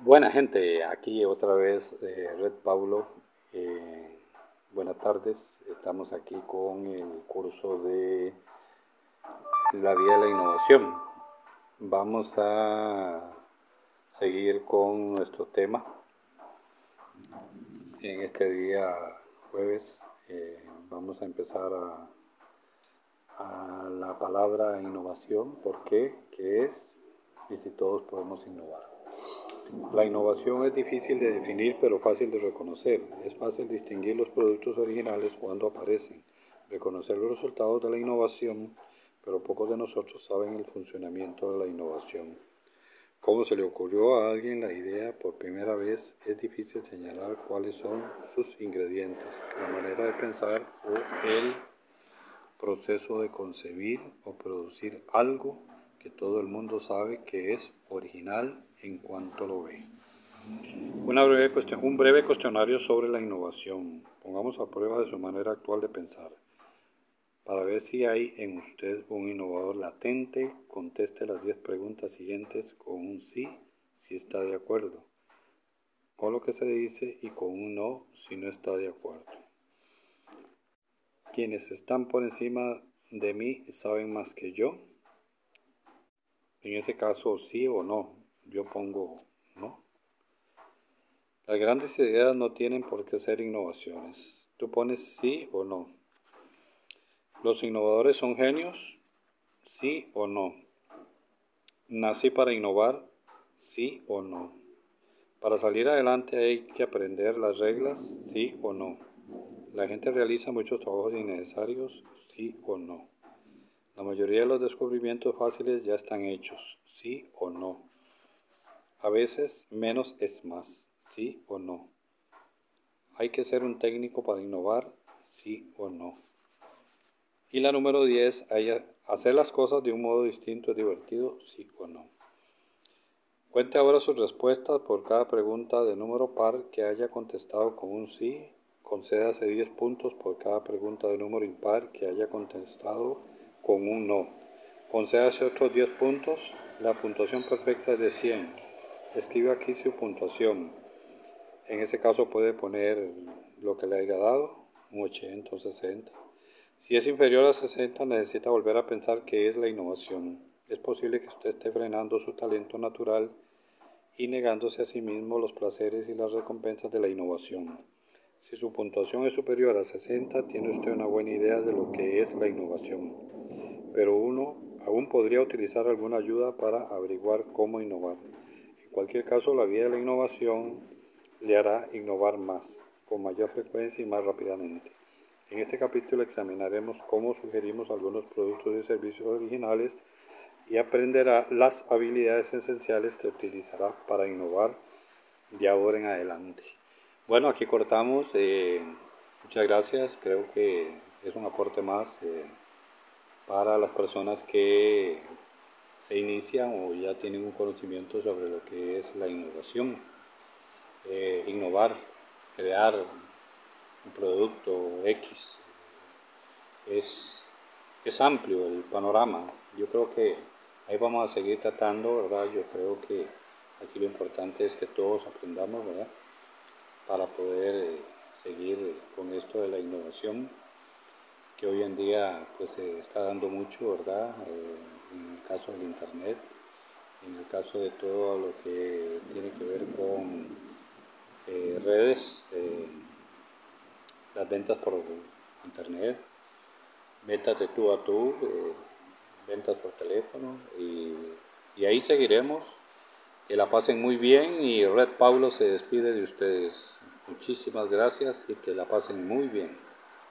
Buena gente, aquí otra vez eh, Red Paulo. Eh, buenas tardes, estamos aquí con el curso de la vía de la innovación. Vamos a seguir con nuestro tema. En este día jueves eh, vamos a empezar a la palabra innovación, ¿por qué? ¿Qué es? Y si todos podemos innovar. La innovación es difícil de definir pero fácil de reconocer. Es fácil distinguir los productos originales cuando aparecen, reconocer los resultados de la innovación, pero pocos de nosotros saben el funcionamiento de la innovación. Cómo se le ocurrió a alguien la idea por primera vez, es difícil señalar cuáles son sus ingredientes, la manera de pensar o el proceso de concebir o producir algo que todo el mundo sabe que es original en cuanto lo ve. Un breve cuestionario sobre la innovación. Pongamos a prueba de su manera actual de pensar. Para ver si hay en usted un innovador latente, conteste las 10 preguntas siguientes con un sí si está de acuerdo, con lo que se dice y con un no si no está de acuerdo. Quienes están por encima de mí saben más que yo. En ese caso, sí o no yo pongo no. Las grandes ideas no tienen por qué ser innovaciones. Tú pones sí o no. Los innovadores son genios, sí o no. Nací para innovar, sí o no. Para salir adelante hay que aprender las reglas, sí o no. La gente realiza muchos trabajos innecesarios, sí o no. La mayoría de los descubrimientos fáciles ya están hechos, sí o no. A veces menos es más, sí o no. Hay que ser un técnico para innovar, sí o no. Y la número 10, hacer las cosas de un modo distinto es divertido, sí o no. Cuente ahora sus respuestas por cada pregunta de número par que haya contestado con un sí. Concédase 10 puntos por cada pregunta de número impar que haya contestado con un no. Concédase otros 10 puntos. La puntuación perfecta es de 100 escribe aquí su puntuación. En ese caso puede poner lo que le haya dado, un 80 o 60. Si es inferior a 60 necesita volver a pensar qué es la innovación. Es posible que usted esté frenando su talento natural y negándose a sí mismo los placeres y las recompensas de la innovación. Si su puntuación es superior a 60, tiene usted una buena idea de lo que es la innovación. Pero uno aún podría utilizar alguna ayuda para averiguar cómo innovar. En cualquier caso, la vía de la innovación le hará innovar más, con mayor frecuencia y más rápidamente. En este capítulo examinaremos cómo sugerimos algunos productos y servicios originales y aprenderá las habilidades esenciales que utilizará para innovar de ahora en adelante. Bueno, aquí cortamos. Eh, muchas gracias. Creo que es un aporte más eh, para las personas que se inician o ya tienen un conocimiento sobre lo que es la innovación. Eh, innovar, crear un producto X. Es, es amplio el panorama. Yo creo que ahí vamos a seguir tratando, ¿verdad? Yo creo que aquí lo importante es que todos aprendamos, ¿verdad? Para poder eh, seguir con esto de la innovación, que hoy en día pues se está dando mucho, ¿verdad? Eh, en el caso del Internet, en el caso de todo lo que tiene que ver con eh, redes, eh, las ventas por Internet, ventas de tú a tú, ventas por teléfono y, ahí seguiremos. Que la pasen muy bien y Red Paulo se despide de ustedes. Muchísimas gracias y que la pasen muy bien.